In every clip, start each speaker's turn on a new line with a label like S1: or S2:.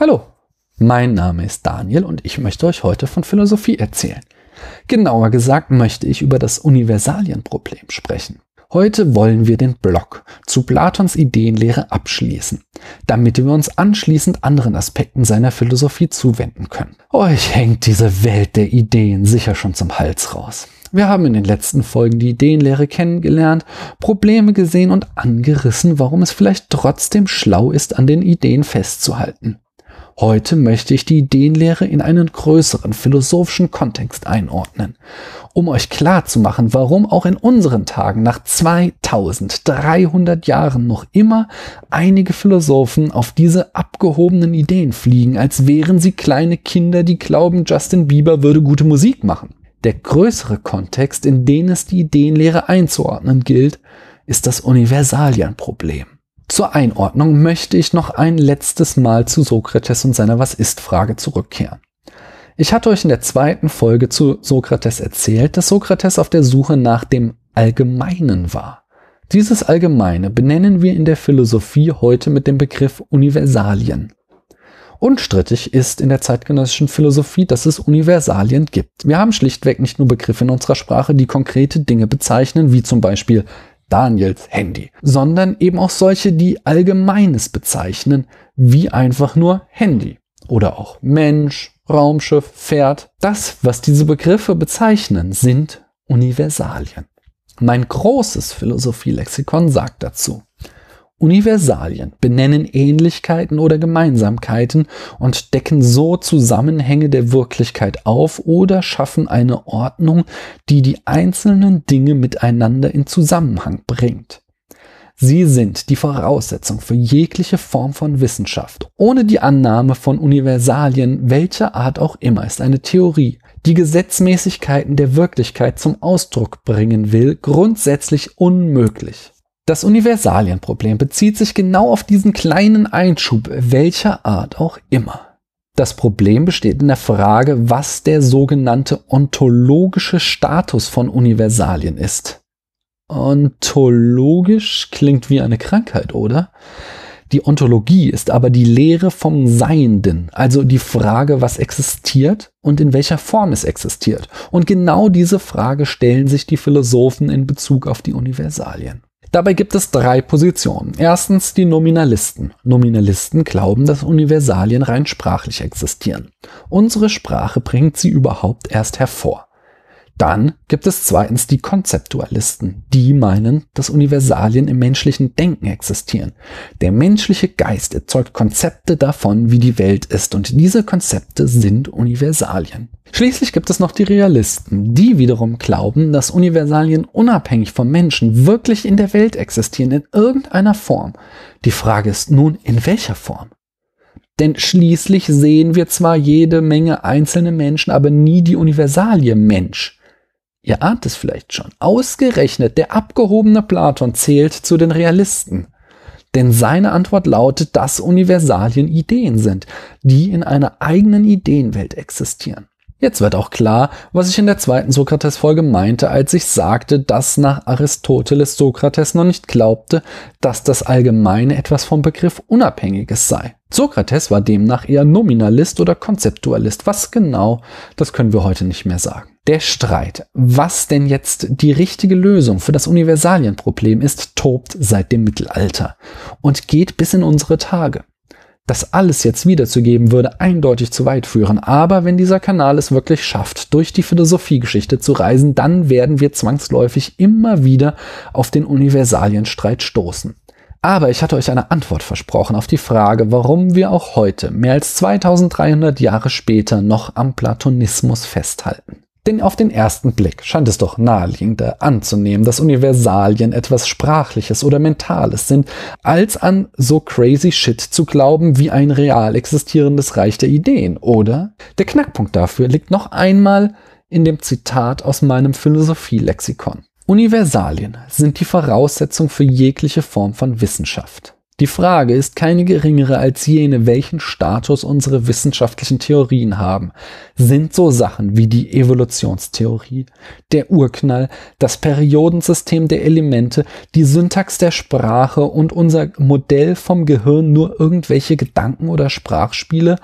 S1: Hallo, mein Name ist Daniel und ich möchte euch heute von Philosophie erzählen. Genauer gesagt möchte ich über das Universalienproblem sprechen. Heute wollen wir den Block zu Platons Ideenlehre abschließen, damit wir uns anschließend anderen Aspekten seiner Philosophie zuwenden können. Euch hängt diese Welt der Ideen sicher schon zum Hals raus. Wir haben in den letzten Folgen die Ideenlehre kennengelernt, Probleme gesehen und angerissen, warum es vielleicht trotzdem schlau ist, an den Ideen festzuhalten. Heute möchte ich die Ideenlehre in einen größeren philosophischen Kontext einordnen, um euch klar zu machen, warum auch in unseren Tagen nach 2300 Jahren noch immer einige Philosophen auf diese abgehobenen Ideen fliegen, als wären sie kleine Kinder, die glauben, Justin Bieber würde gute Musik machen. Der größere Kontext, in den es die Ideenlehre einzuordnen gilt, ist das Universalienproblem. Zur Einordnung möchte ich noch ein letztes Mal zu Sokrates und seiner Was ist Frage zurückkehren. Ich hatte euch in der zweiten Folge zu Sokrates erzählt, dass Sokrates auf der Suche nach dem Allgemeinen war. Dieses Allgemeine benennen wir in der Philosophie heute mit dem Begriff Universalien. Unstrittig ist in der zeitgenössischen Philosophie, dass es Universalien gibt. Wir haben schlichtweg nicht nur Begriffe in unserer Sprache, die konkrete Dinge bezeichnen, wie zum Beispiel Daniels Handy, sondern eben auch solche, die Allgemeines bezeichnen, wie einfach nur Handy oder auch Mensch, Raumschiff, Pferd. Das, was diese Begriffe bezeichnen, sind Universalien. Mein großes Philosophielexikon sagt dazu, Universalien benennen Ähnlichkeiten oder Gemeinsamkeiten und decken so Zusammenhänge der Wirklichkeit auf oder schaffen eine Ordnung, die die einzelnen Dinge miteinander in Zusammenhang bringt. Sie sind die Voraussetzung für jegliche Form von Wissenschaft. Ohne die Annahme von Universalien, welcher Art auch immer, ist eine Theorie, die Gesetzmäßigkeiten der Wirklichkeit zum Ausdruck bringen will, grundsätzlich unmöglich. Das Universalienproblem bezieht sich genau auf diesen kleinen Einschub, welcher Art auch immer. Das Problem besteht in der Frage, was der sogenannte ontologische Status von Universalien ist. Ontologisch klingt wie eine Krankheit, oder? Die Ontologie ist aber die Lehre vom Seienden, also die Frage, was existiert und in welcher Form es existiert. Und genau diese Frage stellen sich die Philosophen in Bezug auf die Universalien. Dabei gibt es drei Positionen. Erstens die Nominalisten. Nominalisten glauben, dass Universalien rein sprachlich existieren. Unsere Sprache bringt sie überhaupt erst hervor. Dann gibt es zweitens die Konzeptualisten, die meinen, dass Universalien im menschlichen Denken existieren. Der menschliche Geist erzeugt Konzepte davon, wie die Welt ist, und diese Konzepte sind Universalien. Schließlich gibt es noch die Realisten, die wiederum glauben, dass Universalien unabhängig vom Menschen wirklich in der Welt existieren, in irgendeiner Form. Die Frage ist nun, in welcher Form? Denn schließlich sehen wir zwar jede Menge einzelne Menschen, aber nie die Universalie Mensch. Ihr ahnt es vielleicht schon. Ausgerechnet der abgehobene Platon zählt zu den Realisten. Denn seine Antwort lautet, dass Universalien Ideen sind, die in einer eigenen Ideenwelt existieren. Jetzt wird auch klar, was ich in der zweiten Sokrates-Folge meinte, als ich sagte, dass nach Aristoteles Sokrates noch nicht glaubte, dass das Allgemeine etwas vom Begriff Unabhängiges sei. Sokrates war demnach eher Nominalist oder Konzeptualist. Was genau, das können wir heute nicht mehr sagen. Der Streit, was denn jetzt die richtige Lösung für das Universalienproblem ist, tobt seit dem Mittelalter und geht bis in unsere Tage. Das alles jetzt wiederzugeben würde eindeutig zu weit führen, aber wenn dieser Kanal es wirklich schafft, durch die Philosophiegeschichte zu reisen, dann werden wir zwangsläufig immer wieder auf den Universalienstreit stoßen. Aber ich hatte euch eine Antwort versprochen auf die Frage, warum wir auch heute, mehr als 2300 Jahre später, noch am Platonismus festhalten. Denn auf den ersten Blick scheint es doch naheliegender anzunehmen, dass Universalien etwas Sprachliches oder Mentales sind, als an so crazy shit zu glauben wie ein real existierendes Reich der Ideen, oder? Der Knackpunkt dafür liegt noch einmal in dem Zitat aus meinem Philosophielexikon. Universalien sind die Voraussetzung für jegliche Form von Wissenschaft. Die Frage ist keine geringere als jene, welchen Status unsere wissenschaftlichen Theorien haben. Sind so Sachen wie die Evolutionstheorie, der Urknall, das Periodensystem der Elemente, die Syntax der Sprache und unser Modell vom Gehirn nur irgendwelche Gedanken oder Sprachspiele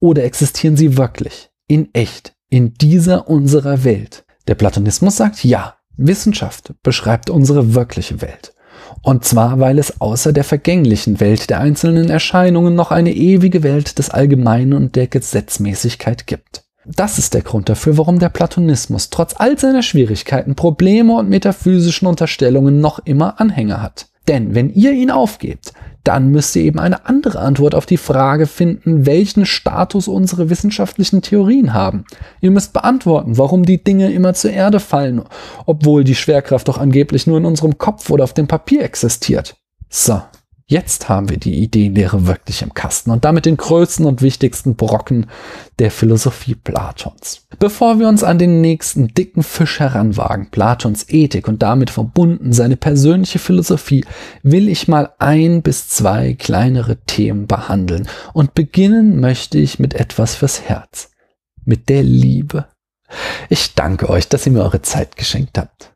S1: oder existieren sie wirklich, in echt, in dieser unserer Welt? Der Platonismus sagt ja, Wissenschaft beschreibt unsere wirkliche Welt. Und zwar, weil es außer der vergänglichen Welt der einzelnen Erscheinungen noch eine ewige Welt des Allgemeinen und der Gesetzmäßigkeit gibt. Das ist der Grund dafür, warum der Platonismus trotz all seiner Schwierigkeiten, Probleme und metaphysischen Unterstellungen noch immer Anhänger hat. Denn wenn ihr ihn aufgebt, dann müsst ihr eben eine andere Antwort auf die Frage finden, welchen Status unsere wissenschaftlichen Theorien haben. Ihr müsst beantworten, warum die Dinge immer zur Erde fallen, obwohl die Schwerkraft doch angeblich nur in unserem Kopf oder auf dem Papier existiert. So, Jetzt haben wir die Ideenlehre wirklich im Kasten und damit den größten und wichtigsten Brocken der Philosophie Platons. Bevor wir uns an den nächsten dicken Fisch heranwagen, Platons Ethik und damit verbunden seine persönliche Philosophie, will ich mal ein bis zwei kleinere Themen behandeln und beginnen möchte ich mit etwas fürs Herz, mit der Liebe. Ich danke euch, dass ihr mir eure Zeit geschenkt habt.